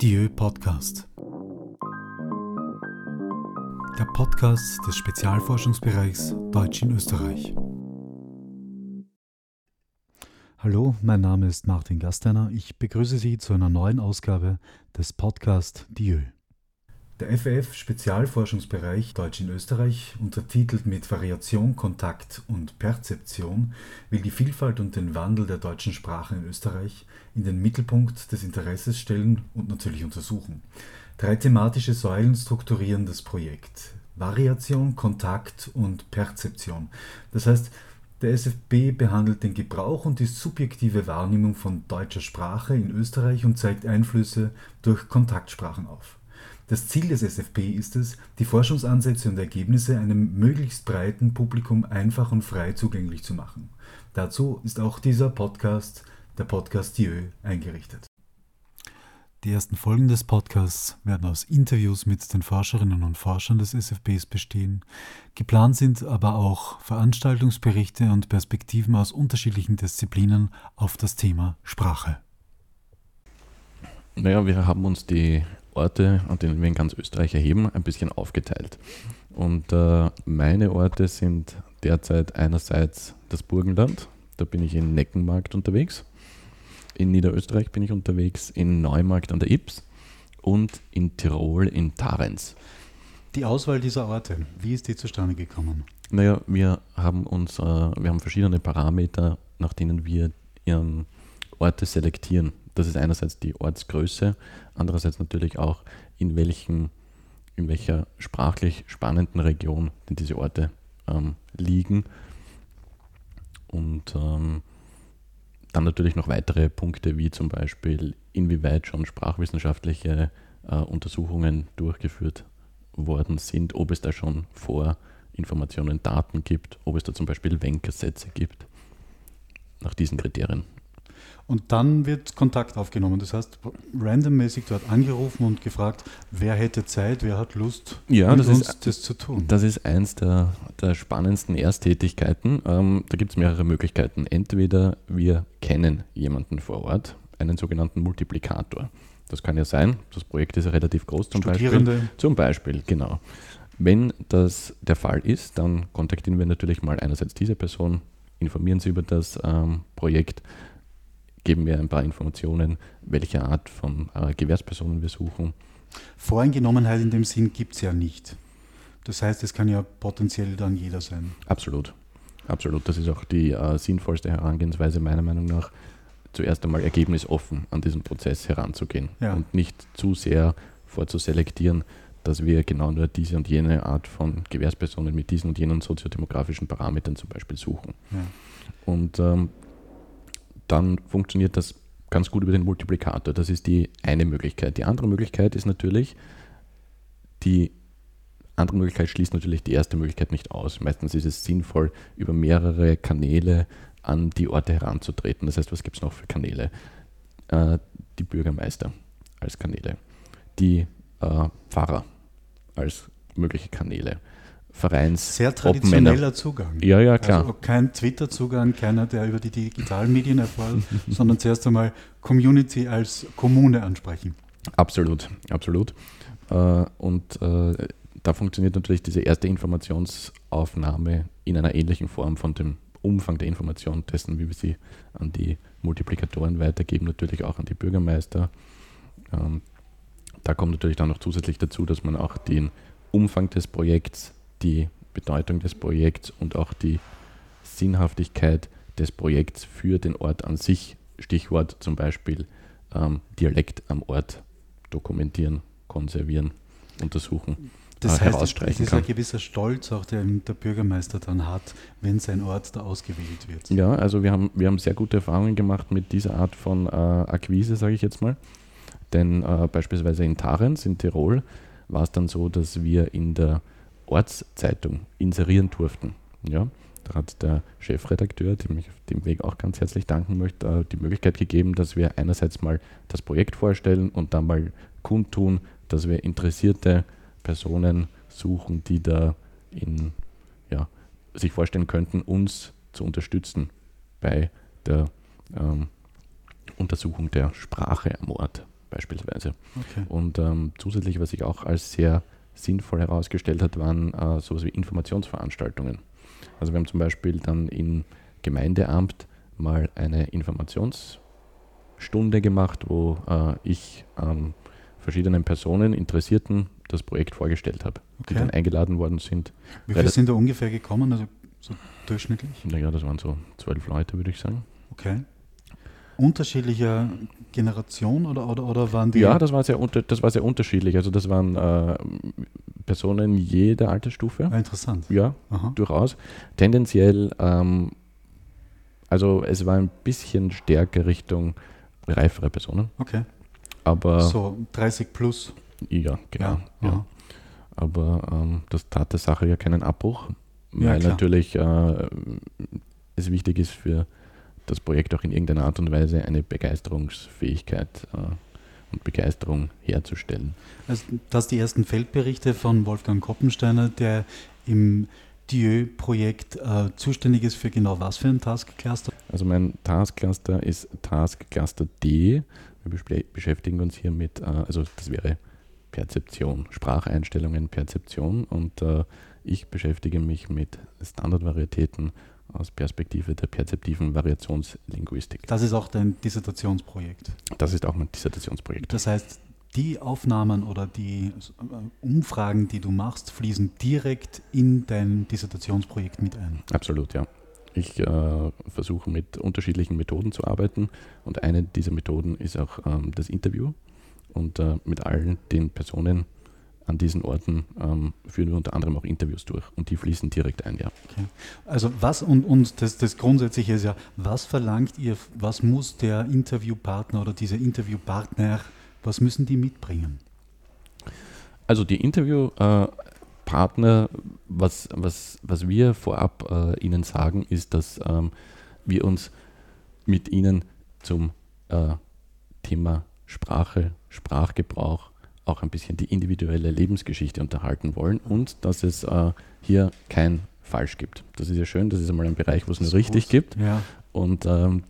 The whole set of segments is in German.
Dieu Podcast. Der Podcast des Spezialforschungsbereichs Deutsch in Österreich. Hallo, mein Name ist Martin Gasteiner. Ich begrüße Sie zu einer neuen Ausgabe des Podcast Dieu. Der FF Spezialforschungsbereich Deutsch in Österreich, untertitelt mit Variation, Kontakt und Perzeption, will die Vielfalt und den Wandel der deutschen Sprache in Österreich in den Mittelpunkt des Interesses stellen und natürlich untersuchen. Drei thematische Säulen strukturieren das Projekt. Variation, Kontakt und Perzeption. Das heißt, der SFB behandelt den Gebrauch und die subjektive Wahrnehmung von deutscher Sprache in Österreich und zeigt Einflüsse durch Kontaktsprachen auf. Das Ziel des SFP ist es, die Forschungsansätze und Ergebnisse einem möglichst breiten Publikum einfach und frei zugänglich zu machen. Dazu ist auch dieser Podcast, der Podcast Dieu, eingerichtet. Die ersten Folgen des Podcasts werden aus Interviews mit den Forscherinnen und Forschern des SFBs bestehen. Geplant sind aber auch Veranstaltungsberichte und Perspektiven aus unterschiedlichen Disziplinen auf das Thema Sprache. Naja, wir haben uns die Orte, an denen wir in ganz Österreich erheben, ein bisschen aufgeteilt. Und äh, meine Orte sind derzeit einerseits das Burgenland, da bin ich in Neckenmarkt unterwegs. In Niederösterreich bin ich unterwegs, in Neumarkt an der Ips und in Tirol in Tarenz. Die Auswahl dieser Orte, wie ist die zustande gekommen? Naja, wir haben uns, äh, wir haben verschiedene Parameter, nach denen wir Orte selektieren. Das ist einerseits die Ortsgröße, andererseits natürlich auch in welchen, in welcher sprachlich spannenden Region denn diese Orte ähm, liegen. Und ähm, dann natürlich noch weitere Punkte, wie zum Beispiel, inwieweit schon sprachwissenschaftliche äh, Untersuchungen durchgeführt worden sind, ob es da schon Vorinformationen, Daten gibt, ob es da zum Beispiel Wenkersätze gibt. Nach diesen Kriterien und dann wird Kontakt aufgenommen. Das heißt, randommäßig dort angerufen und gefragt, wer hätte Zeit, wer hat Lust, ja, das uns ist, das zu tun. Das ist eins der, der spannendsten Ersttätigkeiten. Ähm, da gibt es mehrere Möglichkeiten. Entweder wir kennen jemanden vor Ort, einen sogenannten Multiplikator. Das kann ja sein, das Projekt ist ja relativ groß zum Beispiel. Zum Beispiel, genau. Wenn das der Fall ist, dann kontaktieren wir natürlich mal einerseits diese Person, informieren sie über das ähm, Projekt, geben wir ein paar Informationen, welche Art von äh, Gewährspersonen wir suchen. Voreingenommenheit in dem Sinn gibt es ja nicht. Das heißt, es kann ja potenziell dann jeder sein. Absolut. Absolut. Das ist auch die äh, sinnvollste Herangehensweise meiner Meinung nach, zuerst einmal ergebnisoffen an diesen Prozess heranzugehen ja. und nicht zu sehr vorzuselektieren, dass wir genau nur diese und jene Art von Gewährspersonen mit diesen und jenen soziodemografischen Parametern zum Beispiel suchen. Ja. Und ähm, dann funktioniert das ganz gut über den Multiplikator. Das ist die eine Möglichkeit. Die andere Möglichkeit ist natürlich, die andere Möglichkeit schließt natürlich die erste Möglichkeit nicht aus. Meistens ist es sinnvoll, über mehrere Kanäle an die Orte heranzutreten. Das heißt, was gibt es noch für Kanäle? Äh, die Bürgermeister als Kanäle, die äh, Pfarrer als mögliche Kanäle, Vereins. Sehr traditioneller Zugang. Ja, ja, klar. Also kein Twitter-Zugang, keiner, der über die digitalen Medien erfolgt, sondern zuerst einmal Community als Kommune ansprechen. Absolut, absolut. Äh, und äh, da funktioniert natürlich diese erste Informationsaufnahme in einer ähnlichen Form von dem Umfang der Information dessen, wie wir sie an die Multiplikatoren weitergeben, natürlich auch an die Bürgermeister. Ähm, da kommt natürlich dann noch zusätzlich dazu, dass man auch den Umfang des Projekts die Bedeutung des Projekts und auch die Sinnhaftigkeit des Projekts für den Ort an sich, Stichwort zum Beispiel ähm, Dialekt am Ort dokumentieren, konservieren, untersuchen. Das äh, heißt, herausstreichen das ist ein gewisser Stolz auch, der der Bürgermeister dann hat, wenn sein Ort da ausgewählt wird. Ja, also wir haben, wir haben sehr gute Erfahrungen gemacht mit dieser Art von äh, Akquise, sage ich jetzt mal. Denn äh, beispielsweise in Tarens in Tirol war es dann so, dass wir in der Ortszeitung inserieren durften. Ja, da hat der Chefredakteur, dem ich auf dem Weg auch ganz herzlich danken möchte, äh, die Möglichkeit gegeben, dass wir einerseits mal das Projekt vorstellen und dann mal kundtun, dass wir interessierte Personen suchen, die da in, ja, sich vorstellen könnten, uns zu unterstützen bei der ähm, Untersuchung der Sprache am Ort. beispielsweise. Okay. Und ähm, zusätzlich, was sich auch als sehr sinnvoll herausgestellt hat, waren äh, sowas wie Informationsveranstaltungen. Also wir haben zum Beispiel dann im Gemeindeamt mal eine Informationsstunde gemacht, wo äh, ich ähm, verschiedenen Personen, Interessierten das Projekt vorgestellt habe, okay. die dann eingeladen worden sind. Wie viele sind da ungefähr gekommen, also so durchschnittlich? Naja, das waren so zwölf Leute, würde ich sagen. Okay. Unterschiedlicher Generation oder, oder, oder waren die? Ja, das war sehr, unter, das war sehr unterschiedlich. Also das waren äh, Personen jeder Altersstufe. Ah, interessant. Ja, Aha. durchaus. Tendenziell, ähm, also es war ein bisschen stärker Richtung reifere Personen. Okay. Aber so 30 plus. Ja, genau. Ja, ja. Aber ähm, das tat der Sache ja keinen Abbruch, weil ja, natürlich äh, es wichtig ist für das Projekt auch in irgendeiner Art und Weise eine Begeisterungsfähigkeit äh, und Begeisterung herzustellen. Also das die ersten Feldberichte von Wolfgang Koppensteiner, der im Dieu-Projekt äh, zuständig ist für genau was für ein Task-Cluster? Also mein Task-Cluster ist Task-Cluster D. Wir beschäftigen uns hier mit, äh, also das wäre Perzeption, Spracheinstellungen, Perzeption und äh, ich beschäftige mich mit Standardvarietäten aus Perspektive der perzeptiven Variationslinguistik. Das ist auch dein Dissertationsprojekt. Das ist auch mein Dissertationsprojekt. Das heißt, die Aufnahmen oder die äh, Umfragen, die du machst, fließen direkt in dein Dissertationsprojekt mit ein. Absolut, ja. Ich äh, versuche mit unterschiedlichen Methoden zu arbeiten und eine dieser Methoden ist auch ähm, das Interview und äh, mit allen den Personen, an diesen Orten ähm, führen wir unter anderem auch Interviews durch und die fließen direkt ein, ja. Okay. Also was und, und das, das Grundsätzliche ist ja, was verlangt ihr, was muss der Interviewpartner oder dieser Interviewpartner, was müssen die mitbringen? Also die Interviewpartner, äh, was, was, was wir vorab äh, ihnen sagen, ist, dass ähm, wir uns mit ihnen zum äh, Thema Sprache, Sprachgebrauch, auch ein bisschen die individuelle Lebensgeschichte unterhalten wollen und dass es äh, hier kein Falsch gibt. Das ist ja schön, das ist einmal ein Bereich, wo es nur richtig gut. gibt. Ja. Und ähm,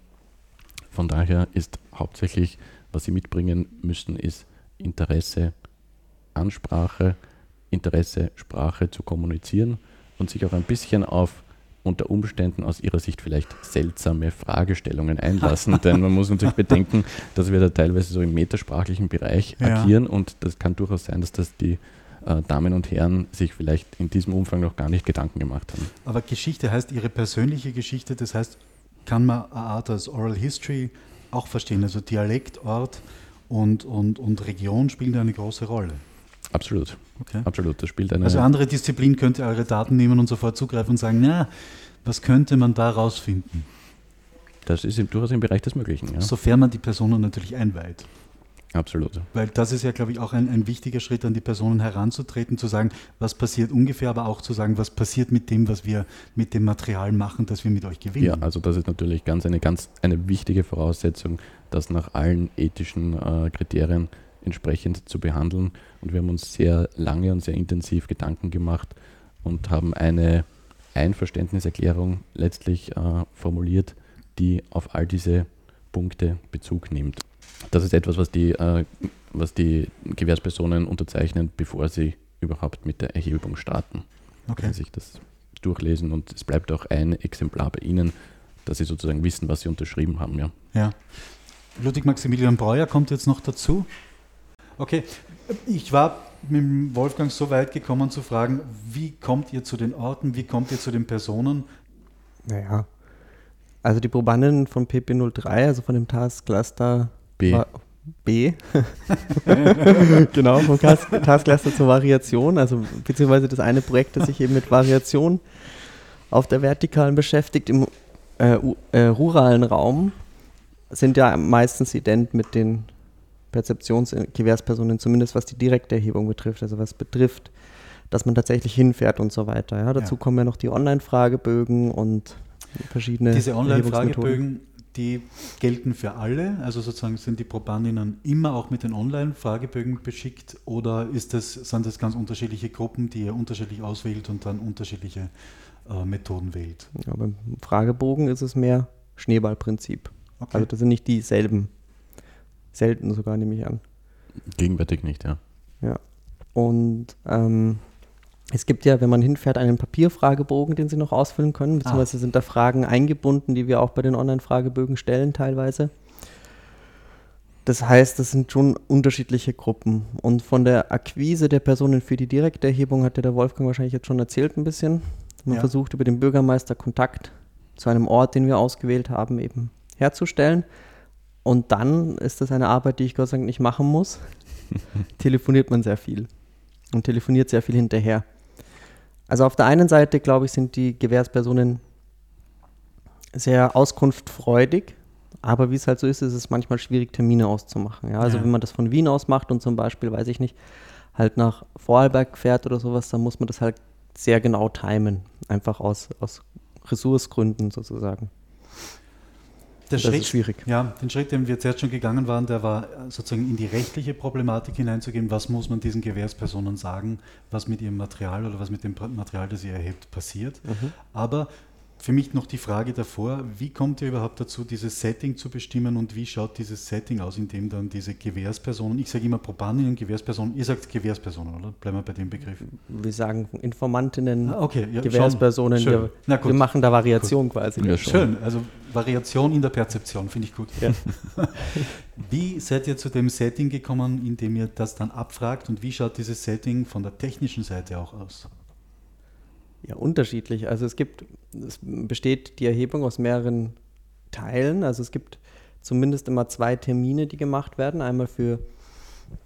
von daher ist hauptsächlich, was Sie mitbringen müssen, ist Interesse an Sprache, Interesse, Sprache zu kommunizieren und sich auch ein bisschen auf unter Umständen aus ihrer Sicht vielleicht seltsame Fragestellungen einlassen, denn man muss natürlich bedenken, dass wir da teilweise so im metasprachlichen Bereich ja. agieren und das kann durchaus sein, dass das die äh, Damen und Herren sich vielleicht in diesem Umfang noch gar nicht Gedanken gemacht haben. Aber Geschichte heißt ihre persönliche Geschichte, das heißt, kann man eine Art als Oral History auch verstehen, also Dialekt, Ort und, und, und Region spielen da eine große Rolle. Absolut. Okay. Absolut. Das spielt eine. Also andere Disziplin könnte eure Daten nehmen und sofort zugreifen und sagen, na, was könnte man da rausfinden? Das ist durchaus im Bereich des Möglichen. Ja. Sofern man die Personen natürlich einweiht. Absolut. Weil das ist ja, glaube ich, auch ein, ein wichtiger Schritt, an die Personen heranzutreten, zu sagen, was passiert ungefähr, aber auch zu sagen, was passiert mit dem, was wir mit dem Material machen, das wir mit euch gewinnen. Ja, also das ist natürlich ganz eine ganz eine wichtige Voraussetzung, das nach allen ethischen äh, Kriterien entsprechend zu behandeln. Und wir haben uns sehr lange und sehr intensiv Gedanken gemacht und haben eine Einverständniserklärung letztlich äh, formuliert, die auf all diese Punkte Bezug nimmt. Das ist etwas, was die, äh, was die Gewährspersonen unterzeichnen, bevor sie überhaupt mit der Erhebung starten. Okay. Wenn sie sich das durchlesen und es bleibt auch ein Exemplar bei Ihnen, dass Sie sozusagen wissen, was Sie unterschrieben haben. Ja. ja. Ludwig Maximilian Breuer kommt jetzt noch dazu. Okay, ich war mit Wolfgang so weit gekommen zu fragen, wie kommt ihr zu den Orten, wie kommt ihr zu den Personen? Naja, also die Probandinnen von PP03, also von dem Task Cluster B. B. genau, vom Task Cluster zur Variation, also beziehungsweise das eine Projekt, das sich eben mit Variation auf der Vertikalen beschäftigt, im äh, äh, ruralen Raum, sind ja meistens ident mit den Perzeptionsgewährspersonen, zumindest was die direkte Erhebung betrifft, also was betrifft, dass man tatsächlich hinfährt und so weiter. Ja, dazu ja. kommen ja noch die Online-Fragebögen und verschiedene. Diese Online-Fragebögen, die gelten für alle, also sozusagen sind die Probandinnen immer auch mit den Online-Fragebögen beschickt oder ist das, sind das ganz unterschiedliche Gruppen, die ihr unterschiedlich auswählt und dann unterschiedliche äh, Methoden wählt? Ja, beim Fragebogen ist es mehr Schneeballprinzip. Okay. Also das sind nicht dieselben Selten sogar, nehme ich an. Gegenwärtig nicht, ja. Ja. Und ähm, es gibt ja, wenn man hinfährt, einen Papierfragebogen, den Sie noch ausfüllen können, ah. beziehungsweise ah. sind da Fragen eingebunden, die wir auch bei den Online-Fragebögen stellen teilweise. Das heißt, das sind schon unterschiedliche Gruppen. Und von der Akquise der Personen für die direkte Erhebung hat ja der Wolfgang wahrscheinlich jetzt schon erzählt ein bisschen. Man ja. versucht über den Bürgermeister Kontakt zu einem Ort, den wir ausgewählt haben, eben herzustellen. Und dann ist das eine Arbeit, die ich Gott sei Dank nicht machen muss. telefoniert man sehr viel und telefoniert sehr viel hinterher. Also auf der einen Seite, glaube ich, sind die Gewährspersonen sehr auskunftfreudig, aber wie es halt so ist, ist es manchmal schwierig, Termine auszumachen. Ja? Also ja. wenn man das von Wien aus macht und zum Beispiel, weiß ich nicht, halt nach Vorarlberg fährt oder sowas, dann muss man das halt sehr genau timen. Einfach aus, aus Ressourcegründen sozusagen. Der das Schritt, ist schwierig. Ja, den Schritt, den wir zuerst schon gegangen waren, der war sozusagen in die rechtliche Problematik hineinzugehen. Was muss man diesen Gewährspersonen sagen, was mit ihrem Material oder was mit dem Material, das ihr erhebt, passiert. Mhm. Aber für mich noch die Frage davor, wie kommt ihr überhaupt dazu, dieses Setting zu bestimmen und wie schaut dieses Setting aus, in dem dann diese Gewährspersonen, ich sage immer Probandinnen, Gewährspersonen, ihr sagt Gewährspersonen, oder? Bleiben wir bei dem Begriff. Wir sagen Informantinnen, ah, okay, ja, Gewährspersonen, wir, wir, machen da Variation gut. quasi. Ja, Schön, also Variation in der Perzeption, finde ich gut. Ja. wie seid ihr zu dem Setting gekommen, in dem ihr das dann abfragt und wie schaut dieses Setting von der technischen Seite auch aus? Ja, unterschiedlich. Also es gibt, es besteht die Erhebung aus mehreren Teilen. Also es gibt zumindest immer zwei Termine, die gemacht werden. Einmal für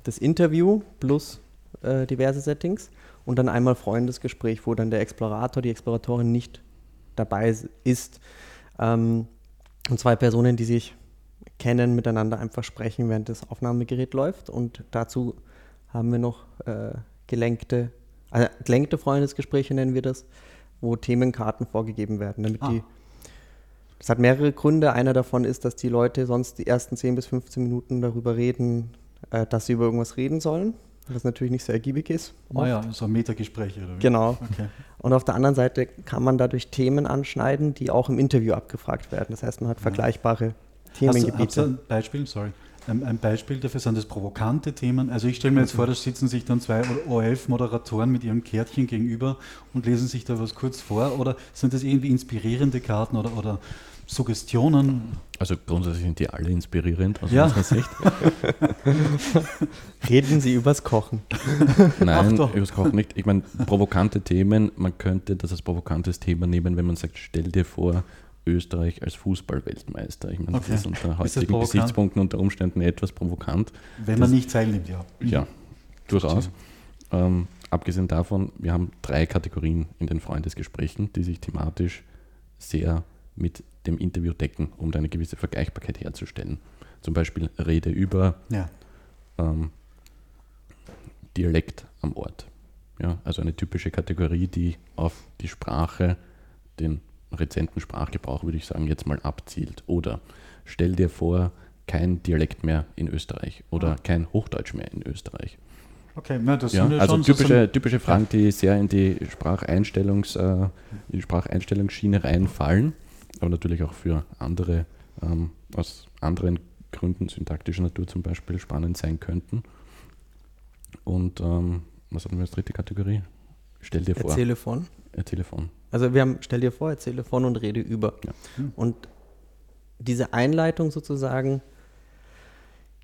das Interview plus äh, diverse Settings und dann einmal Freundesgespräch, wo dann der Explorator, die Exploratorin nicht dabei ist. Ähm, und zwei Personen, die sich kennen, miteinander einfach sprechen, während das Aufnahmegerät läuft. Und dazu haben wir noch äh, gelenkte also gelenkte Freundesgespräche nennen wir das, wo Themenkarten vorgegeben werden, damit ah. die das hat mehrere Gründe. Einer davon ist, dass die Leute sonst die ersten 10 bis 15 Minuten darüber reden, äh, dass sie über irgendwas reden sollen, was natürlich nicht so ergiebig ist. Naja, so Metagespräche. Oder wie? Genau. Okay. Und auf der anderen Seite kann man dadurch Themen anschneiden, die auch im Interview abgefragt werden. Das heißt, man hat vergleichbare Themengebiete. Hast du, hast du ein Beispiel? Sorry. Ein Beispiel dafür sind das provokante Themen. Also ich stelle mir jetzt vor, da sitzen sich dann zwei ORF-Moderatoren mit ihrem Kärtchen gegenüber und lesen sich da was kurz vor. Oder sind das irgendwie inspirierende Karten oder, oder Suggestionen? Also grundsätzlich sind die alle inspirierend aus ja. unserer Sicht. Reden Sie übers Kochen. Nein, übers Kochen nicht. Ich meine, provokante Themen, man könnte das als provokantes Thema nehmen, wenn man sagt, stell dir vor, Österreich als Fußballweltmeister. Ich meine, okay. das ist unter heutigen Gesichtspunkten unter Umständen etwas provokant. Wenn man das, nicht teilnimmt, ja. Ja, durchaus. Ähm, abgesehen davon, wir haben drei Kategorien in den Freundesgesprächen, die sich thematisch sehr mit dem Interview decken, um eine gewisse Vergleichbarkeit herzustellen. Zum Beispiel Rede über ja. ähm, Dialekt am Ort. Ja, also eine typische Kategorie, die auf die Sprache, den rezenten Sprachgebrauch, würde ich sagen, jetzt mal abzielt. Oder stell dir vor, kein Dialekt mehr in Österreich oder kein Hochdeutsch mehr in Österreich. Okay, na, das ja, sind ja also typische, so typische Fragen, die sehr in die, Spracheinstellungs, äh, in die Spracheinstellungsschiene reinfallen, aber natürlich auch für andere, ähm, aus anderen Gründen syntaktischer Natur zum Beispiel spannend sein könnten. Und ähm, was hatten wir als dritte Kategorie? Stell dir vor. Erzähle von. Erzähle von. Also wir haben, stell dir vor, erzähle von und rede über. Ja. Hm. Und diese Einleitung sozusagen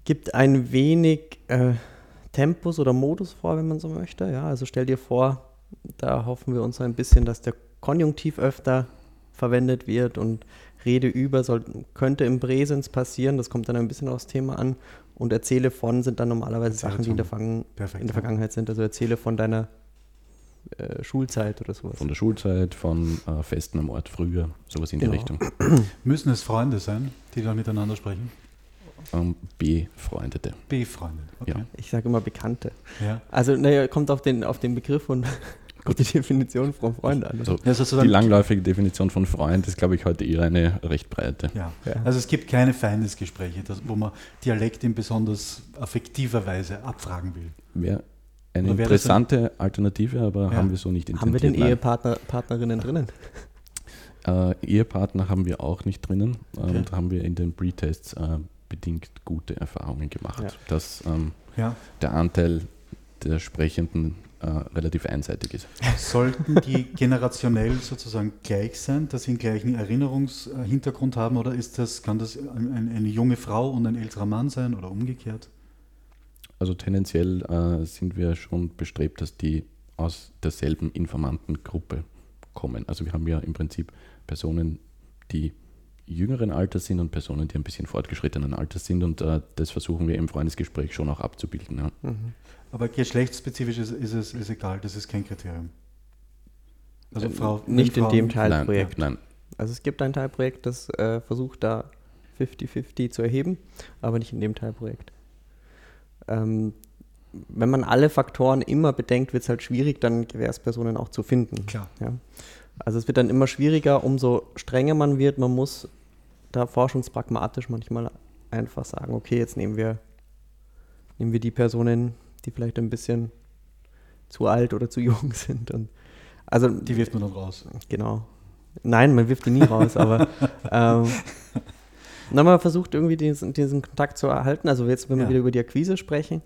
gibt ein wenig äh, Tempus oder Modus vor, wenn man so möchte. Ja, also stell dir vor, da hoffen wir uns ein bisschen, dass der Konjunktiv öfter verwendet wird und Rede über soll, könnte im Präsens passieren. Das kommt dann ein bisschen aufs Thema an. Und erzähle von sind dann normalerweise Sachen, die in der, in der Vergangenheit sind. Also erzähle von deiner äh, Schulzeit oder sowas. Von der Schulzeit, von äh, Festen am Ort früher, sowas in genau. die Richtung. Müssen es Freunde sein, die dann miteinander sprechen? Ähm, Befreundete. Befreundete, okay. Ja. Ich sage immer Bekannte. Ja. Also, naja, kommt auf den, auf den Begriff und die Definition von Freund an. Also, ja, die langläufige Definition von Freund ist, glaube ich, heute eher eine recht breite. Ja. ja. Also es gibt keine Feindesgespräche, das, wo man Dialekt in besonders affektiver Weise abfragen will. Wer eine interessante Alternative, aber ja. haben wir so nicht intendiert. Haben wir denn Ehepartnerinnen drinnen? Äh, Ehepartner haben wir auch nicht drinnen. Okay. Und haben wir in den Pre-Tests äh, bedingt gute Erfahrungen gemacht, ja. dass ähm, ja. der Anteil der Sprechenden äh, relativ einseitig ist. Sollten die generationell sozusagen gleich sein, dass sie einen gleichen Erinnerungshintergrund haben oder ist das, kann das ein, eine junge Frau und ein älterer Mann sein oder umgekehrt? Also tendenziell äh, sind wir schon bestrebt, dass die aus derselben Informantengruppe kommen. Also wir haben ja im Prinzip Personen, die jüngeren Alters sind und Personen, die ein bisschen fortgeschrittenen Alters sind und äh, das versuchen wir im Freundesgespräch schon auch abzubilden. Ja. Mhm. Aber geschlechtsspezifisch ist, ist es ist egal, das ist kein Kriterium. Also äh, Frau, nicht in dem Teilprojekt. Nein, nein, Also es gibt ein Teilprojekt, das äh, versucht da 50-50 zu erheben, aber nicht in dem Teilprojekt. Ähm, wenn man alle Faktoren immer bedenkt, wird es halt schwierig, dann Gewährspersonen auch zu finden. Klar. Ja. Also es wird dann immer schwieriger, umso strenger man wird. Man muss da forschungspragmatisch manchmal einfach sagen, okay, jetzt nehmen wir, nehmen wir die Personen, die vielleicht ein bisschen zu alt oder zu jung sind. Und also, die wirft man dann raus. Genau. Nein, man wirft die nie raus, aber ähm, na, man versucht irgendwie diesen, diesen Kontakt zu erhalten. Also jetzt, wenn wir ja. wieder über die Akquise sprechen,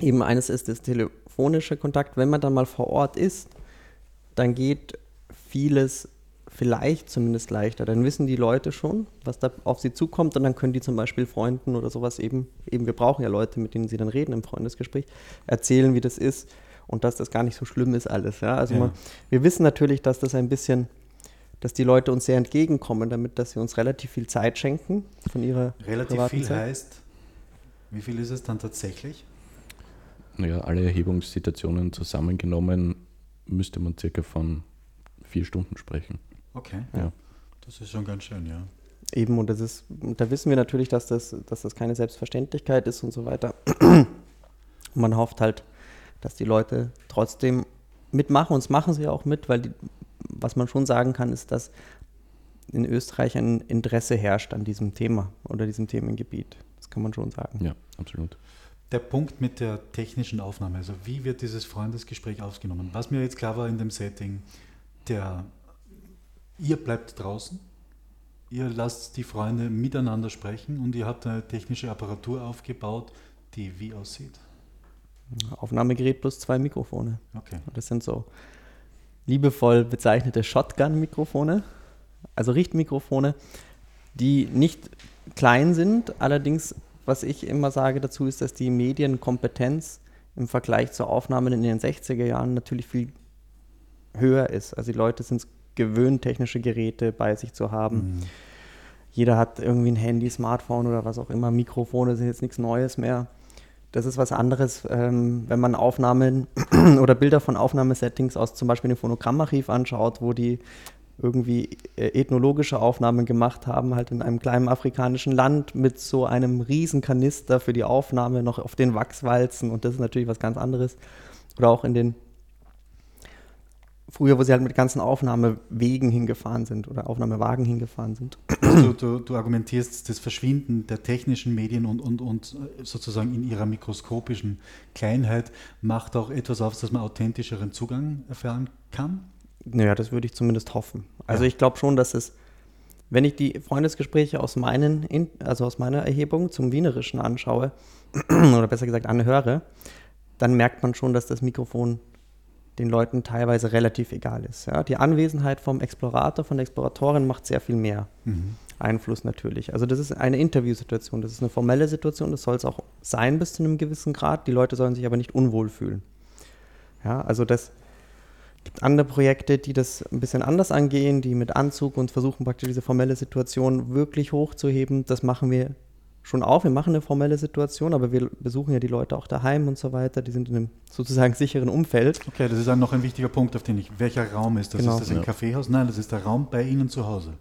eben eines ist das telefonische Kontakt. Wenn man dann mal vor Ort ist, dann geht vieles vielleicht zumindest leichter. Dann wissen die Leute schon, was da auf sie zukommt und dann können die zum Beispiel Freunden oder sowas eben, eben wir brauchen ja Leute, mit denen sie dann reden im Freundesgespräch, erzählen, wie das ist und dass das gar nicht so schlimm ist alles. Ja? Also ja. Man, wir wissen natürlich, dass das ein bisschen, dass die Leute uns sehr entgegenkommen, damit, dass sie uns relativ viel Zeit schenken von ihrer Relativ viel Zeit. heißt, wie viel ist es dann tatsächlich? Naja, alle Erhebungssituationen zusammengenommen müsste man circa von vier Stunden sprechen. Okay. Ja. Das ist schon ganz schön, ja. Eben, und das ist, da wissen wir natürlich, dass das, dass das keine Selbstverständlichkeit ist und so weiter. man hofft halt, dass die Leute trotzdem mitmachen und es machen sie auch mit, weil die, was man schon sagen kann, ist, dass in Österreich ein Interesse herrscht an diesem Thema oder diesem Themengebiet. Das kann man schon sagen. Ja, absolut. Der Punkt mit der technischen Aufnahme, also wie wird dieses Freundesgespräch aufgenommen? Was mir jetzt klar war in dem Setting, der ihr bleibt draußen, ihr lasst die Freunde miteinander sprechen und ihr habt eine technische Apparatur aufgebaut, die wie aussieht? Aufnahmegerät plus zwei Mikrofone. Okay. das sind so liebevoll bezeichnete Shotgun-Mikrofone, also Richtmikrofone, die nicht klein sind. Allerdings, was ich immer sage dazu, ist, dass die Medienkompetenz im Vergleich zu Aufnahmen in den 60er Jahren natürlich viel höher ist. Also die Leute sind es gewöhnt, technische Geräte bei sich zu haben. Mhm. Jeder hat irgendwie ein Handy, Smartphone oder was auch immer. Mikrofone sind jetzt nichts Neues mehr. Das ist was anderes, ähm, wenn man Aufnahmen oder Bilder von Aufnahmesettings aus zum Beispiel dem Phonogrammarchiv anschaut, wo die irgendwie äh, ethnologische Aufnahmen gemacht haben, halt in einem kleinen afrikanischen Land mit so einem riesen Kanister für die Aufnahme noch auf den Wachswalzen und das ist natürlich was ganz anderes. Oder auch in den früher, wo sie halt mit ganzen Aufnahmewegen hingefahren sind oder Aufnahmewagen hingefahren sind. Also du, du, argumentierst das Verschwinden der technischen Medien und, und, und sozusagen in ihrer mikroskopischen Kleinheit macht auch etwas auf, dass man authentischeren Zugang erfahren kann? Naja, das würde ich zumindest hoffen. Also ja. ich glaube schon, dass es, wenn ich die Freundesgespräche aus meinen, also aus meiner Erhebung zum Wienerischen anschaue, oder besser gesagt anhöre, dann merkt man schon, dass das Mikrofon den Leuten teilweise relativ egal ist. Ja? Die Anwesenheit vom Explorator, von der Exploratorin macht sehr viel mehr mhm. Einfluss natürlich. Also das ist eine Interviewsituation, das ist eine formelle Situation, das soll es auch sein bis zu einem gewissen Grad. Die Leute sollen sich aber nicht unwohl fühlen. Ja, also das gibt andere Projekte, die das ein bisschen anders angehen, die mit Anzug und versuchen praktisch diese formelle Situation wirklich hochzuheben. Das machen wir schon auf, wir machen eine formelle Situation, aber wir besuchen ja die Leute auch daheim und so weiter, die sind in einem sozusagen sicheren Umfeld. Okay, das ist dann noch ein wichtiger Punkt, auf den ich, welcher Raum ist das? Genau. Ist das ein ja. Kaffeehaus? Nein, das ist der Raum bei Ihnen zu Hause.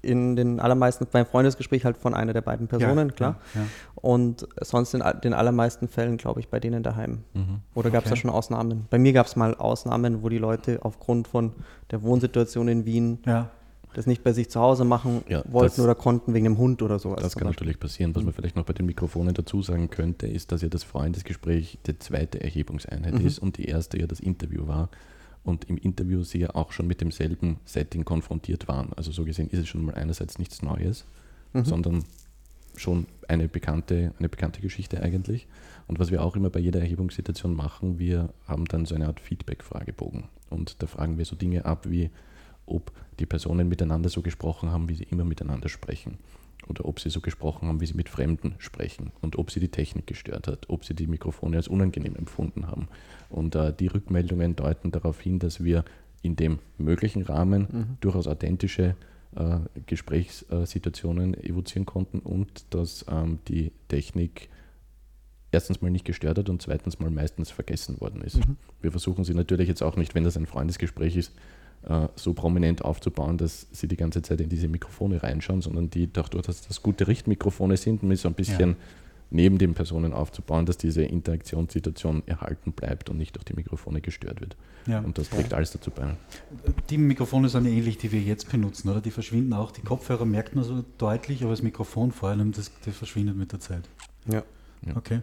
In den allermeisten, beim Freundesgespräch halt von einer der beiden Personen, ja, klar. Ja, und sonst in den allermeisten Fällen, glaube ich, bei denen daheim. Mhm. Oder gab es okay. da schon Ausnahmen? Bei mir gab es mal Ausnahmen, wo die Leute aufgrund von der Wohnsituation in Wien ja das nicht bei sich zu Hause machen ja, wollten das, oder konnten wegen dem Hund oder sowas. Das kann natürlich passieren. Was man vielleicht noch bei den Mikrofonen dazu sagen könnte, ist, dass ja das Freundesgespräch die zweite Erhebungseinheit mhm. ist und die erste ja das Interview war. Und im Interview sie ja auch schon mit demselben Setting konfrontiert waren. Also so gesehen ist es schon mal einerseits nichts Neues, mhm. sondern schon eine bekannte, eine bekannte Geschichte eigentlich. Und was wir auch immer bei jeder Erhebungssituation machen, wir haben dann so eine Art Feedback-Fragebogen. Und da fragen wir so Dinge ab, wie ob die Personen miteinander so gesprochen haben, wie sie immer miteinander sprechen. Oder ob sie so gesprochen haben, wie sie mit Fremden sprechen. Und ob sie die Technik gestört hat, ob sie die Mikrofone als unangenehm empfunden haben. Und äh, die Rückmeldungen deuten darauf hin, dass wir in dem möglichen Rahmen mhm. durchaus authentische äh, Gesprächssituationen evozieren konnten und dass ähm, die Technik erstens mal nicht gestört hat und zweitens mal meistens vergessen worden ist. Mhm. Wir versuchen sie natürlich jetzt auch nicht, wenn das ein Freundesgespräch ist, äh, so prominent aufzubauen, dass sie die ganze Zeit in diese Mikrofone reinschauen, sondern die dadurch, dass das gute Richtmikrofone sind, mit so ein bisschen ja. neben den Personen aufzubauen, dass diese Interaktionssituation erhalten bleibt und nicht durch die Mikrofone gestört wird. Ja. Und das trägt ja. alles dazu bei. Die Mikrofone sind ja ähnlich, die wir jetzt benutzen, oder? Die verschwinden auch. Die Kopfhörer merkt man so deutlich, aber das Mikrofon vor allem, das, das verschwindet mit der Zeit. Ja. Ja. Okay.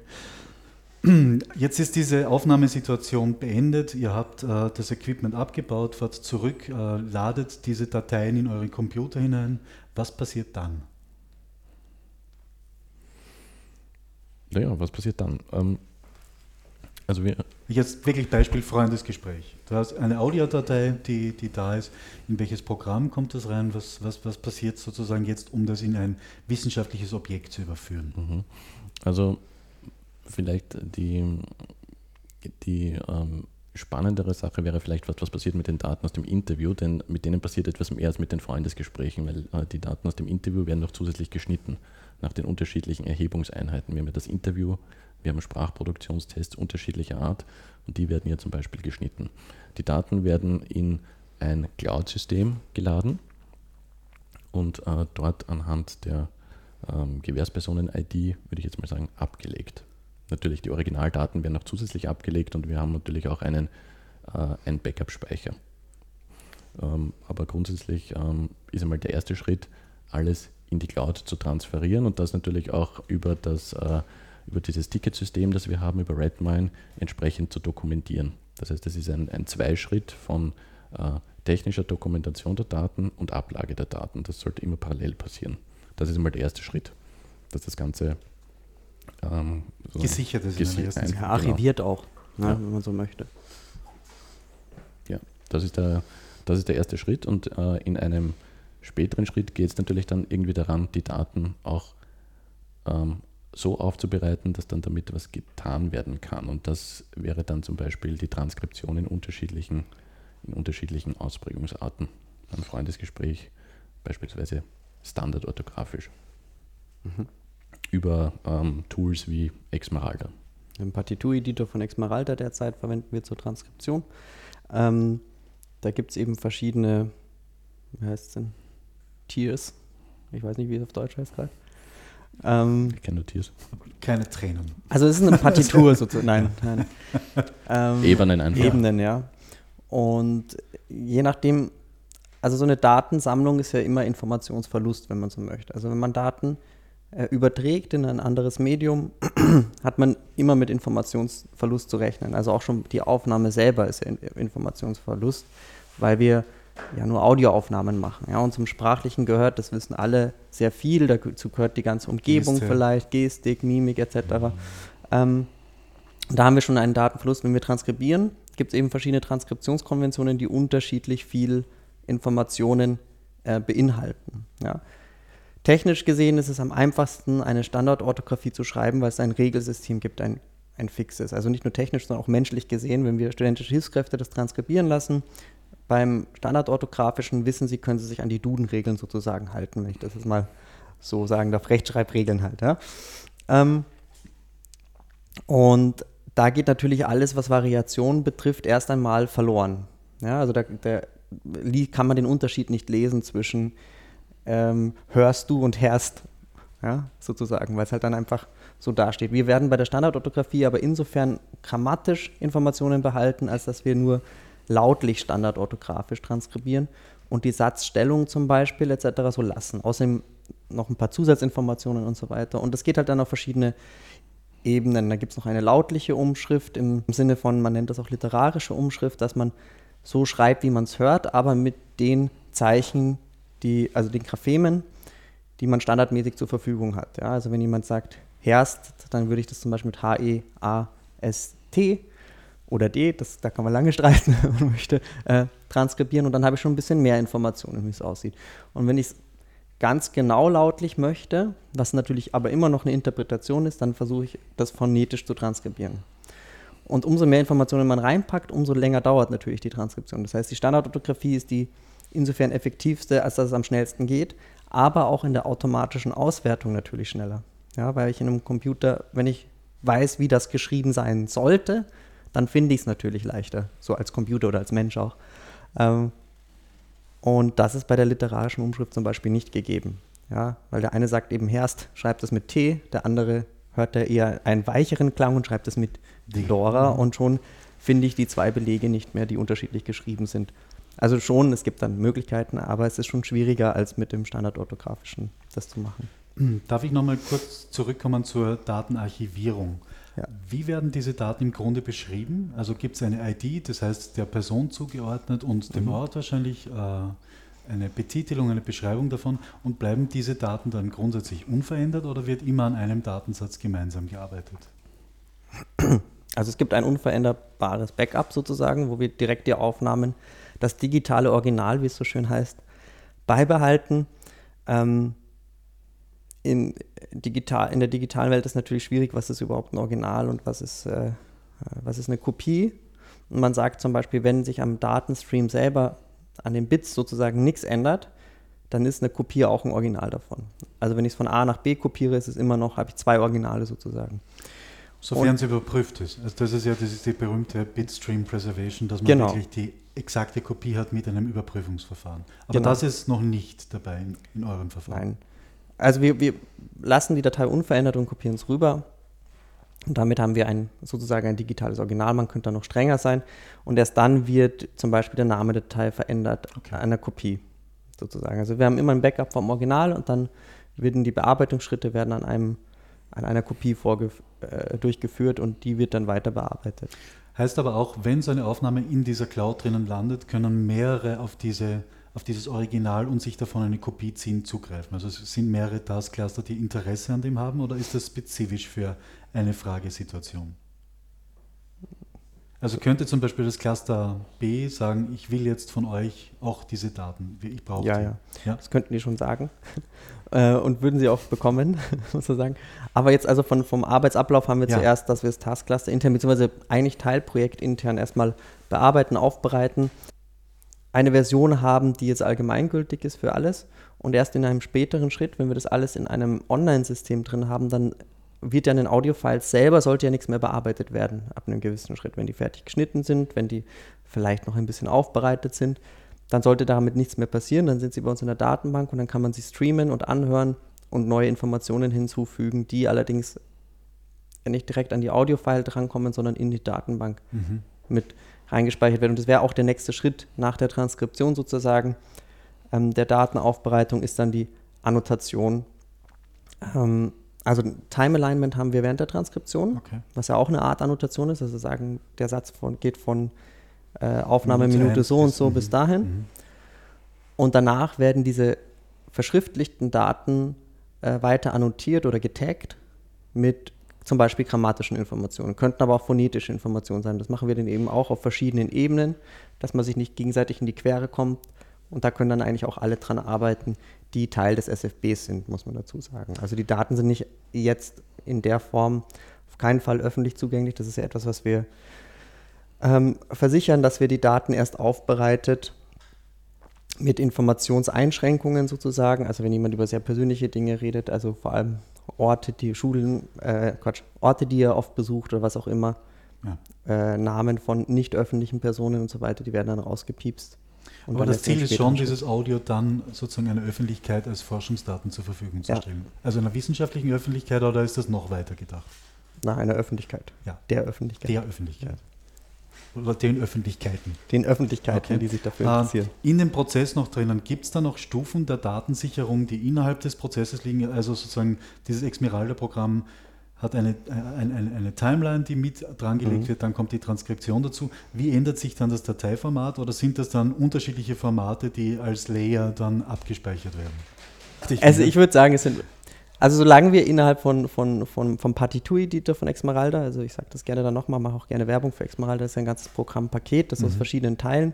Jetzt ist diese Aufnahmesituation beendet. Ihr habt äh, das Equipment abgebaut, fahrt zurück, äh, ladet diese Dateien in euren Computer hinein. Was passiert dann? Naja, was passiert dann? Ähm, also wir Jetzt wirklich Beispiel Freundesgespräch. Du hast eine Audiodatei, die, die da ist. In welches Programm kommt das rein? Was, was, was passiert sozusagen jetzt, um das in ein wissenschaftliches Objekt zu überführen? Mhm. Also vielleicht die, die ähm, spannendere Sache wäre vielleicht, was, was passiert mit den Daten aus dem Interview, denn mit denen passiert etwas mehr als mit den Freundesgesprächen, weil äh, die Daten aus dem Interview werden noch zusätzlich geschnitten nach den unterschiedlichen Erhebungseinheiten. Wir haben ja das Interview, wir haben Sprachproduktionstests unterschiedlicher Art und die werden hier zum Beispiel geschnitten. Die Daten werden in ein Cloud-System geladen und äh, dort anhand der ähm, Gewährspersonen-ID, würde ich jetzt mal sagen, abgelegt. Natürlich, die Originaldaten werden noch zusätzlich abgelegt und wir haben natürlich auch einen, äh, einen Backup-Speicher. Ähm, aber grundsätzlich ähm, ist einmal der erste Schritt, alles in die Cloud zu transferieren und das natürlich auch über, das, äh, über dieses Ticketsystem, das wir haben, über Redmine, entsprechend zu dokumentieren. Das heißt, das ist ein, ein Zweischritt von äh, technischer Dokumentation der Daten und Ablage der Daten. Das sollte immer parallel passieren. Das ist einmal der erste Schritt, dass das Ganze ähm, so gesichert ist. Gesichert, ein, ja, archiviert genau. auch, ne, ja. wenn man so möchte. Ja, das ist der, das ist der erste Schritt und äh, in einem späteren Schritt geht es natürlich dann irgendwie daran, die Daten auch ähm, so aufzubereiten, dass dann damit was getan werden kann. Und das wäre dann zum Beispiel die Transkription in unterschiedlichen, in unterschiedlichen Ausprägungsarten. Ein Freundesgespräch, beispielsweise standardorthografisch. Mhm. Über ähm, Tools wie Exmeralda. Ein Partitur-Editor von Exmeralda derzeit verwenden wir zur Transkription. Ähm, da gibt es eben verschiedene, wie heißt es denn? Tiers. Ich weiß nicht, wie es auf Deutsch heißt gerade. Ähm, ich kenne Tiers. Keine Tränen. Also es ist eine Partitur sozusagen. Nein, nein. Ähm, Ebenen einfach. Ebenen, ja. Und je nachdem, also so eine Datensammlung ist ja immer Informationsverlust, wenn man so möchte. Also wenn man Daten überträgt in ein anderes Medium, hat man immer mit Informationsverlust zu rechnen. Also auch schon die Aufnahme selber ist ja Informationsverlust, weil wir ja nur Audioaufnahmen machen. Ja, und zum Sprachlichen gehört, das wissen alle, sehr viel. Dazu gehört die ganze Umgebung Geste. vielleicht, Gestik, Mimik etc. Mhm. Ähm, da haben wir schon einen Datenverlust. Wenn wir transkribieren, gibt es eben verschiedene Transkriptionskonventionen, die unterschiedlich viel Informationen äh, beinhalten. Ja. Technisch gesehen ist es am einfachsten, eine Standardorthographie zu schreiben, weil es ein Regelsystem gibt, ein, ein fixes. Also nicht nur technisch, sondern auch menschlich gesehen, wenn wir studentische Hilfskräfte das transkribieren lassen. Beim standardorthografischen wissen Sie, können Sie sich an die Duden-Regeln sozusagen halten, wenn ich das jetzt mal so sagen darf, Rechtschreibregeln halt. Ja. Ähm, und da geht natürlich alles, was Variationen betrifft, erst einmal verloren. Ja, also da, da kann man den Unterschied nicht lesen zwischen ähm, hörst du und herrst, ja, sozusagen, weil es halt dann einfach so dasteht. Wir werden bei der Standardorthographie aber insofern grammatisch Informationen behalten, als dass wir nur lautlich standardorthografisch transkribieren und die Satzstellung zum Beispiel etc. so lassen. Außerdem noch ein paar Zusatzinformationen und so weiter. Und das geht halt dann auf verschiedene Ebenen. Da gibt es noch eine lautliche Umschrift im Sinne von, man nennt das auch literarische Umschrift, dass man so schreibt, wie man es hört, aber mit den Zeichen, die, also den Graphemen, die man standardmäßig zur Verfügung hat. Ja, also wenn jemand sagt Herst, dann würde ich das zum Beispiel mit H-E-A-S-T oder D, das, da kann man lange streiten, wenn man möchte, äh, transkribieren und dann habe ich schon ein bisschen mehr Informationen, wie es aussieht. Und wenn ich es ganz genau lautlich möchte, was natürlich aber immer noch eine Interpretation ist, dann versuche ich das phonetisch zu transkribieren. Und umso mehr Informationen man reinpackt, umso länger dauert natürlich die Transkription. Das heißt, die Standardorthographie ist die insofern effektivste, als dass es am schnellsten geht, aber auch in der automatischen Auswertung natürlich schneller. Ja, weil ich in einem Computer, wenn ich weiß, wie das geschrieben sein sollte, dann finde ich es natürlich leichter, so als Computer oder als Mensch auch. Ähm, und das ist bei der literarischen Umschrift zum Beispiel nicht gegeben. Ja, weil der eine sagt eben Herst, schreibt es mit T, der andere hört da eher einen weicheren Klang und schreibt es mit Dora und schon finde ich die zwei Belege nicht mehr, die unterschiedlich geschrieben sind. Also schon, es gibt dann Möglichkeiten, aber es ist schon schwieriger als mit dem standardorthografischen das zu machen. Darf ich nochmal kurz zurückkommen zur Datenarchivierung? Ja. Wie werden diese Daten im Grunde beschrieben? Also gibt es eine ID, das heißt der Person zugeordnet und dem mhm. Ort wahrscheinlich, äh, eine Betitelung, eine Beschreibung davon und bleiben diese Daten dann grundsätzlich unverändert oder wird immer an einem Datensatz gemeinsam gearbeitet? Also es gibt ein unveränderbares Backup sozusagen, wo wir direkt die Aufnahmen, das digitale Original, wie es so schön heißt, beibehalten. Ähm, in, digital, in der digitalen Welt ist natürlich schwierig, was ist überhaupt ein Original und was ist, äh, was ist eine Kopie. Und man sagt zum Beispiel, wenn sich am Datenstream selber an den Bits sozusagen nichts ändert, dann ist eine Kopie auch ein Original davon. Also wenn ich es von A nach B kopiere, ist es immer noch, habe ich zwei Originale sozusagen. Sofern es überprüft ist. Also das ist ja das ist die berühmte Bitstream Preservation, dass man genau. wirklich die exakte Kopie hat mit einem Überprüfungsverfahren. Aber genau. das ist noch nicht dabei in, in eurem Verfahren. Nein. Also wir, wir lassen die Datei unverändert und kopieren es rüber. Und damit haben wir ein, sozusagen ein digitales Original. Man könnte da noch strenger sein. Und erst dann wird zum Beispiel der Name der Datei verändert okay. einer Kopie sozusagen. Also wir haben immer ein Backup vom Original und dann werden die Bearbeitungsschritte werden an einem an einer Kopie äh, durchgeführt und die wird dann weiter bearbeitet. Heißt aber auch, wenn so eine Aufnahme in dieser Cloud drinnen landet, können mehrere auf diese auf dieses Original und sich davon eine Kopie ziehen, zugreifen? Also sind mehrere Taskcluster, die Interesse an dem haben oder ist das spezifisch für eine Fragesituation? Also könnte zum Beispiel das Cluster B sagen, ich will jetzt von euch auch diese Daten, ich brauche ja, die. Ja, ja, das könnten die schon sagen äh, und würden sie auch bekommen, sozusagen. Aber jetzt also von, vom Arbeitsablauf haben wir ja. zuerst, dass wir das Taskcluster intern, beziehungsweise eigentlich Teilprojekt intern erstmal bearbeiten, aufbereiten, eine Version haben, die jetzt allgemeingültig ist für alles. Und erst in einem späteren Schritt, wenn wir das alles in einem Online-System drin haben, dann wird ja in den Audiofiles selber sollte ja nichts mehr bearbeitet werden ab einem gewissen Schritt. Wenn die fertig geschnitten sind, wenn die vielleicht noch ein bisschen aufbereitet sind, dann sollte damit nichts mehr passieren. Dann sind sie bei uns in der Datenbank und dann kann man sie streamen und anhören und neue Informationen hinzufügen, die allerdings nicht direkt an die Audiofile drankommen, sondern in die Datenbank mhm. mit reingespeichert werden. Und das wäre auch der nächste Schritt nach der Transkription sozusagen. Ähm, der Datenaufbereitung ist dann die Annotation. Ähm, also Time Alignment haben wir während der Transkription, okay. was ja auch eine Art Annotation ist. Also sagen, der Satz von, geht von äh, Aufnahmeminute so und so bis dahin. Mhm. Und danach werden diese verschriftlichten Daten äh, weiter annotiert oder getaggt mit zum Beispiel grammatischen Informationen, könnten aber auch phonetische Informationen sein. Das machen wir dann eben auch auf verschiedenen Ebenen, dass man sich nicht gegenseitig in die Quere kommt. Und da können dann eigentlich auch alle dran arbeiten, die Teil des SFBs sind, muss man dazu sagen. Also die Daten sind nicht jetzt in der Form auf keinen Fall öffentlich zugänglich. Das ist ja etwas, was wir ähm, versichern, dass wir die Daten erst aufbereitet mit Informationseinschränkungen sozusagen. Also wenn jemand über sehr persönliche Dinge redet, also vor allem Orte, die Schulen, äh, Quatsch, Orte, die er oft besucht oder was auch immer, ja. äh, Namen von nicht öffentlichen Personen und so weiter, die werden dann rausgepiepst. Und Aber das Ziel ist schon, dieses Audio dann sozusagen einer Öffentlichkeit als Forschungsdaten zur Verfügung zu stellen. Ja. Also einer wissenschaftlichen Öffentlichkeit oder ist das noch weiter gedacht? Nach einer Öffentlichkeit. Ja. Der Öffentlichkeit. Der Öffentlichkeit. Ja. Oder den Öffentlichkeiten. Den Öffentlichkeiten, okay. die sich dafür interessieren. In dem Prozess noch drinnen, gibt es da noch Stufen der Datensicherung, die innerhalb des Prozesses liegen? Also sozusagen dieses Exmiralda-Programm hat eine, eine, eine, Timeline, die mit drangelegt mhm. wird, dann kommt die Transkription dazu. Wie ändert sich dann das Dateiformat oder sind das dann unterschiedliche Formate, die als Layer dann abgespeichert werden? ich also ich würde sagen, es sind also solange wir innerhalb von, von, von, vom Partitur-Editor von Exmeralda, also ich sage das gerne dann nochmal, mache auch gerne Werbung für Exmeralda, das ist ein ganzes Programmpaket, das mhm. aus verschiedenen Teilen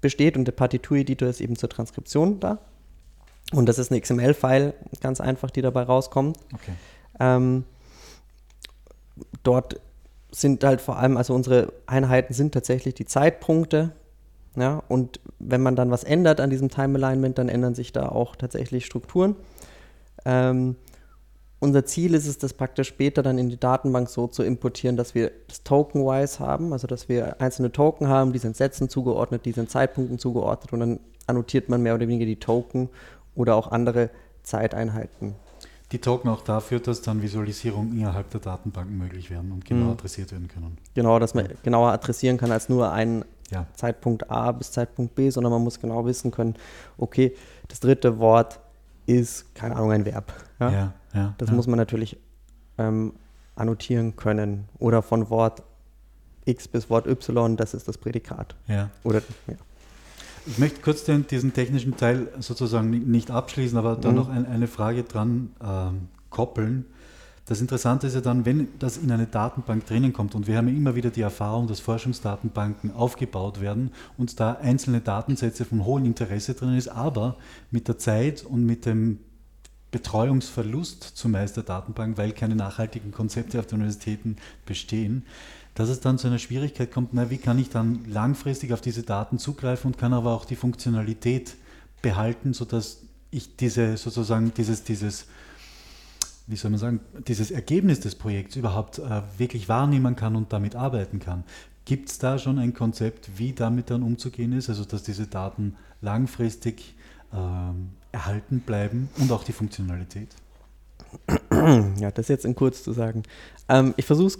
besteht und der Partitur-Editor ist eben zur Transkription da. Und das ist eine XML-File, ganz einfach, die dabei rauskommt. Okay. Ähm, dort sind halt vor allem, also unsere Einheiten sind tatsächlich die Zeitpunkte. Ja, und wenn man dann was ändert an diesem Time Alignment, dann ändern sich da auch tatsächlich Strukturen. Ähm, unser Ziel ist es, das praktisch später dann in die Datenbank so zu importieren, dass wir das Token-wise haben, also dass wir einzelne Token haben, die sind Sätzen zugeordnet, die sind Zeitpunkten zugeordnet und dann annotiert man mehr oder weniger die Token oder auch andere Zeiteinheiten. Die Token auch dafür, dass dann Visualisierungen innerhalb der Datenbanken möglich werden und genau mhm. adressiert werden können. Genau, dass man genauer adressieren kann als nur ein ja. Zeitpunkt A bis Zeitpunkt B, sondern man muss genau wissen können, okay, das dritte Wort ist, keine Ahnung, ein Verb. Ja, ja, ja das muss man natürlich ähm, annotieren können. Oder von Wort X bis Wort Y, das ist das Prädikat. Ja. Oder, ja. Ich möchte kurz den, diesen technischen Teil sozusagen nicht abschließen, aber da mhm. noch ein, eine Frage dran ähm, koppeln. Das Interessante ist ja dann, wenn das in eine Datenbank drinnen kommt, und wir haben ja immer wieder die Erfahrung, dass Forschungsdatenbanken aufgebaut werden und da einzelne Datensätze von hohem Interesse drin ist, aber mit der Zeit und mit dem Betreuungsverlust zumeist der Datenbank, weil keine nachhaltigen Konzepte auf den Universitäten bestehen, dass es dann zu einer Schwierigkeit kommt, na, wie kann ich dann langfristig auf diese Daten zugreifen und kann aber auch die Funktionalität behalten, sodass ich diese sozusagen dieses, dieses wie soll man sagen, dieses Ergebnis des Projekts überhaupt äh, wirklich wahrnehmen kann und damit arbeiten kann. Gibt es da schon ein Konzept, wie damit dann umzugehen ist, also dass diese Daten langfristig ähm, erhalten bleiben und auch die Funktionalität? Ja, das jetzt in kurz zu sagen. Ähm, ich versuche es,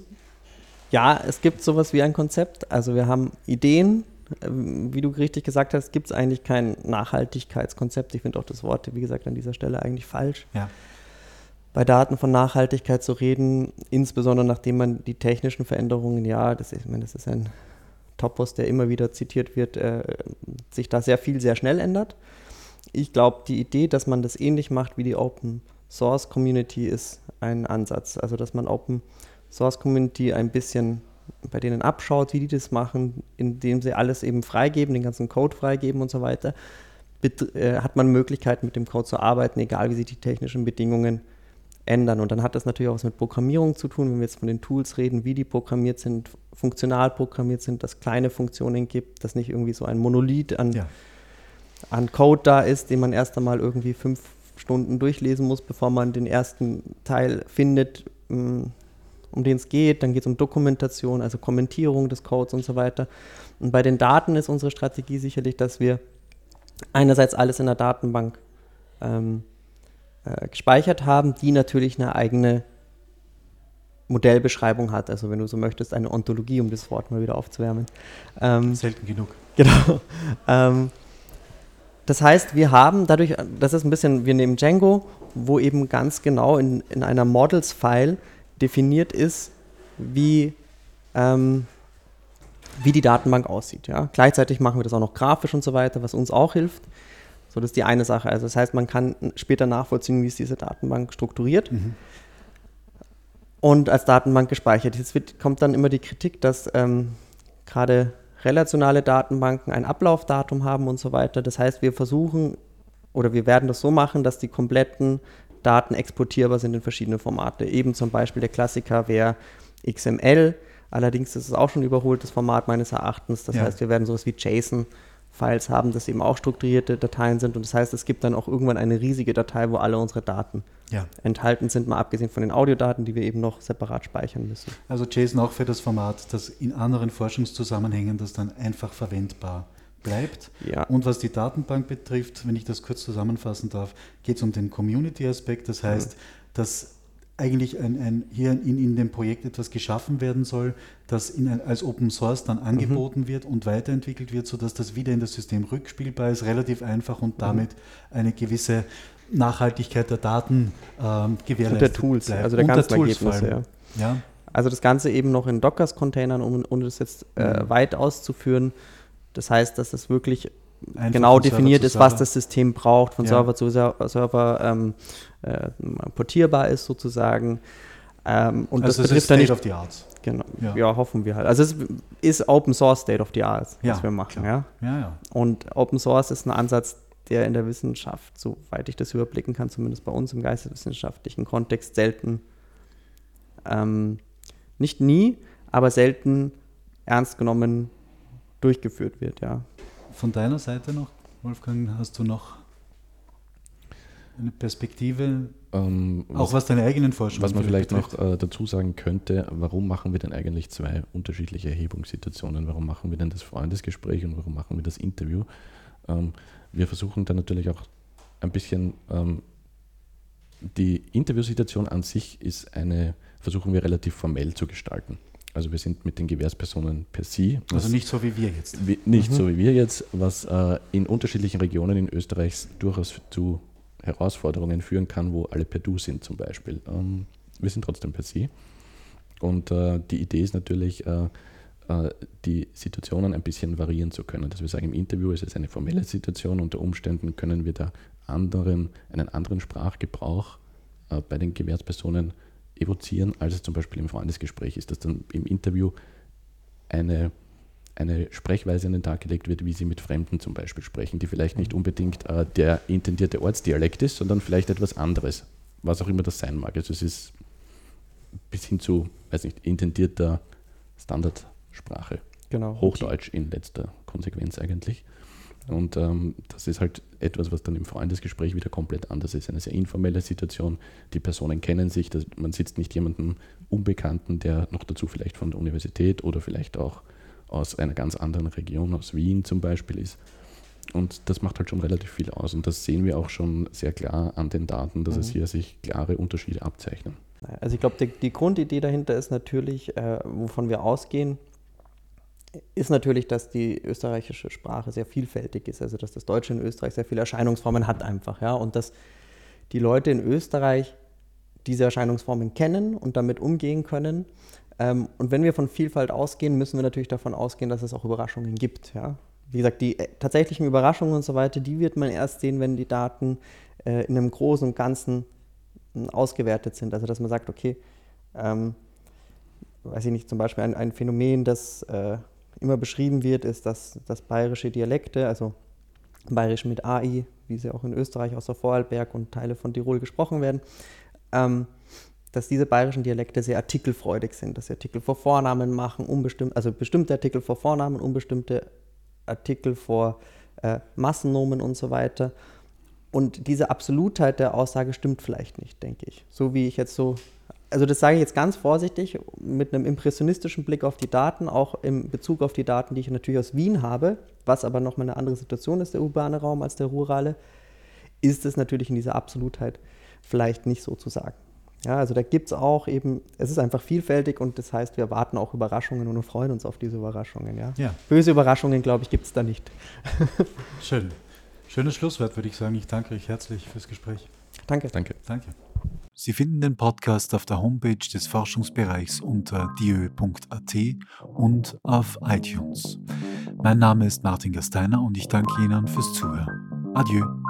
ja, es gibt sowas wie ein Konzept, also wir haben Ideen, ähm, wie du richtig gesagt hast, gibt es eigentlich kein Nachhaltigkeitskonzept. Ich finde auch das Wort, wie gesagt, an dieser Stelle eigentlich falsch. Ja bei Daten von Nachhaltigkeit zu reden, insbesondere nachdem man die technischen Veränderungen, ja, das ist, ich meine, das ist ein Topos, der immer wieder zitiert wird, äh, sich da sehr viel, sehr schnell ändert. Ich glaube, die Idee, dass man das ähnlich macht wie die Open Source Community, ist ein Ansatz. Also, dass man Open Source Community ein bisschen bei denen abschaut, wie die das machen, indem sie alles eben freigeben, den ganzen Code freigeben und so weiter, äh, hat man Möglichkeiten, mit dem Code zu arbeiten, egal wie sich die technischen Bedingungen ändern. Und dann hat das natürlich auch was mit Programmierung zu tun, wenn wir jetzt von den Tools reden, wie die programmiert sind, funktional programmiert sind, dass kleine Funktionen gibt, dass nicht irgendwie so ein Monolith an, ja. An Code da ist, den man erst einmal irgendwie fünf Stunden durchlesen muss, bevor man den ersten Teil findet, mm, um den es geht. Dann geht es um Dokumentation, also Kommentierung des Codes und so weiter. Und bei den Daten ist unsere Strategie sicherlich, dass wir einerseits alles in der Datenbank ähm, äh, gespeichert haben, die natürlich eine eigene Modellbeschreibung hat. Also wenn du so möchtest, eine Ontologie, um das Wort mal wieder aufzuwärmen. Ähm, Selten genug. Genau. Ähm, das heißt, wir haben dadurch, das ist ein bisschen, wir nehmen Django, wo eben ganz genau in, in einer Models-File definiert ist, wie, ähm, wie die Datenbank aussieht. Ja? Gleichzeitig machen wir das auch noch grafisch und so weiter, was uns auch hilft. So, das ist die eine Sache. Also das heißt, man kann später nachvollziehen, wie ist diese Datenbank strukturiert mhm. und als Datenbank gespeichert. Jetzt wird, kommt dann immer die Kritik, dass ähm, gerade relationale Datenbanken ein Ablaufdatum haben und so weiter. Das heißt, wir versuchen oder wir werden das so machen, dass die kompletten Daten exportierbar sind in verschiedene Formate. Eben zum Beispiel der Klassiker wäre XML. Allerdings ist es auch schon überholtes Format meines Erachtens. Das ja. heißt, wir werden sowas wie JSON Files haben, das eben auch strukturierte Dateien sind. Und das heißt, es gibt dann auch irgendwann eine riesige Datei, wo alle unsere Daten ja. enthalten sind, mal abgesehen von den Audiodaten, die wir eben noch separat speichern müssen. Also JSON auch für das Format, das in anderen Forschungszusammenhängen das dann einfach verwendbar bleibt. Ja. Und was die Datenbank betrifft, wenn ich das kurz zusammenfassen darf, geht es um den Community-Aspekt. Das heißt, mhm. dass eigentlich ein, ein, hier in, in dem Projekt etwas geschaffen werden soll, das ein, als Open Source dann angeboten mhm. wird und weiterentwickelt wird, sodass das wieder in das System rückspielbar ist, relativ einfach und mhm. damit mhm. eine gewisse Nachhaltigkeit der Daten ähm, gewährleistet und der Tools, bleibt. also der ganzen Ergebnisse, ja. ja. Also das Ganze eben noch in Dockers-Containern, um, um das jetzt äh, mhm. weit auszuführen. Das heißt, dass das wirklich Einfach genau definiert ist, was das System braucht, von ja. Server zu Server ähm, äh, portierbar ist sozusagen. Ähm, und also das betrifft dann nicht. of the Arts. Genau. Ja. ja. hoffen wir halt. Also es ist Open Source State of the Arts, was wir machen. Ja? Ja, ja. Und Open Source ist ein Ansatz, der in der Wissenschaft, soweit ich das überblicken kann, zumindest bei uns im geisteswissenschaftlichen Kontext, selten, ähm, nicht nie, aber selten ernst genommen durchgeführt wird, ja. Von deiner Seite noch, Wolfgang, hast du noch eine Perspektive, ähm, auch was, was deine eigenen Forschungen Was man vielleicht betrifft. noch äh, dazu sagen könnte, warum machen wir denn eigentlich zwei unterschiedliche Erhebungssituationen? Warum machen wir denn das Freundesgespräch und warum machen wir das Interview? Ähm, wir versuchen dann natürlich auch ein bisschen, ähm, die Interviewsituation an sich ist eine, versuchen wir relativ formell zu gestalten. Also wir sind mit den Gewährspersonen per se. Also nicht so wie wir jetzt. Wie, nicht mhm. so wie wir jetzt, was äh, in unterschiedlichen Regionen in Österreich durchaus zu Herausforderungen führen kann, wo alle per Du sind zum Beispiel. Ähm, wir sind trotzdem per se. Und äh, die Idee ist natürlich, äh, äh, die Situationen ein bisschen variieren zu können. Dass wir sagen, im Interview ist es eine formelle Situation, unter Umständen können wir da anderen, einen anderen Sprachgebrauch äh, bei den Gewährspersonen evozieren, als es zum Beispiel im Freundesgespräch ist, dass dann im Interview eine, eine Sprechweise an den Tag gelegt wird, wie sie mit Fremden zum Beispiel sprechen, die vielleicht nicht unbedingt äh, der intendierte Ortsdialekt ist, sondern vielleicht etwas anderes, was auch immer das sein mag. Also es ist bis hin zu, weiß nicht, intendierter Standardsprache. Genau. Hochdeutsch in letzter Konsequenz eigentlich. Und ähm, das ist halt etwas, was dann im Freundesgespräch wieder komplett anders ist. Eine sehr informelle Situation. Die Personen kennen sich. Man sitzt nicht jemandem Unbekannten, der noch dazu vielleicht von der Universität oder vielleicht auch aus einer ganz anderen Region, aus Wien zum Beispiel ist. Und das macht halt schon relativ viel aus. Und das sehen wir auch schon sehr klar an den Daten, dass mhm. es hier sich klare Unterschiede abzeichnen. Also ich glaube, die, die, Grundidee dahinter ist natürlich, äh, wovon wir ausgehen, ist natürlich, dass die österreichische Sprache sehr vielfältig ist, also dass das Deutsche in Österreich sehr viele Erscheinungsformen hat einfach, ja, und dass die Leute in Österreich diese Erscheinungsformen kennen und damit umgehen können. Ähm, und wenn wir von Vielfalt ausgehen, müssen wir natürlich davon ausgehen, dass es auch Überraschungen gibt, ja. Wie gesagt, die äh, tatsächlichen Überraschungen und so weiter, die wird man erst sehen, wenn die Daten äh, in einem Großen und Ganzen äh, ausgewertet sind. Also dass man sagt, okay, ähm, weiß ich nicht, zum Beispiel ein, ein Phänomen, das äh, immer beschrieben wird, ist, dass, dass bayerische Dialekte, also bayerisch mit AI, wie sie auch in Österreich außer Vorarlberg und Teile von Tirol gesprochen werden, ähm, dass diese bayerischen Dialekte sehr artikelfreudig sind, dass sie Artikel vor Vornamen machen, unbestimmt, also bestimmte Artikel vor Vornamen, unbestimmte Artikel vor äh, Massennomen und so weiter. Und diese Absolutheit der Aussage stimmt vielleicht nicht, denke ich. So wie ich jetzt so also das sage ich jetzt ganz vorsichtig, mit einem impressionistischen Blick auf die Daten, auch im Bezug auf die Daten, die ich natürlich aus Wien habe, was aber nochmal eine andere Situation ist, der urbane Raum als der rurale, ist es natürlich in dieser Absolutheit vielleicht nicht so zu sagen. Ja, also da gibt es auch eben, es ist einfach vielfältig und das heißt, wir erwarten auch Überraschungen und freuen uns auf diese Überraschungen. Ja? ja. Böse Überraschungen, glaube ich, gibt es da nicht. Schön. Schönes Schlusswort, würde ich sagen. Ich danke euch herzlich fürs Gespräch. Danke. Danke. Danke. Sie finden den Podcast auf der Homepage des Forschungsbereichs unter diö.at und auf iTunes. Mein Name ist Martin Gasteiner und ich danke Ihnen fürs Zuhören. Adieu.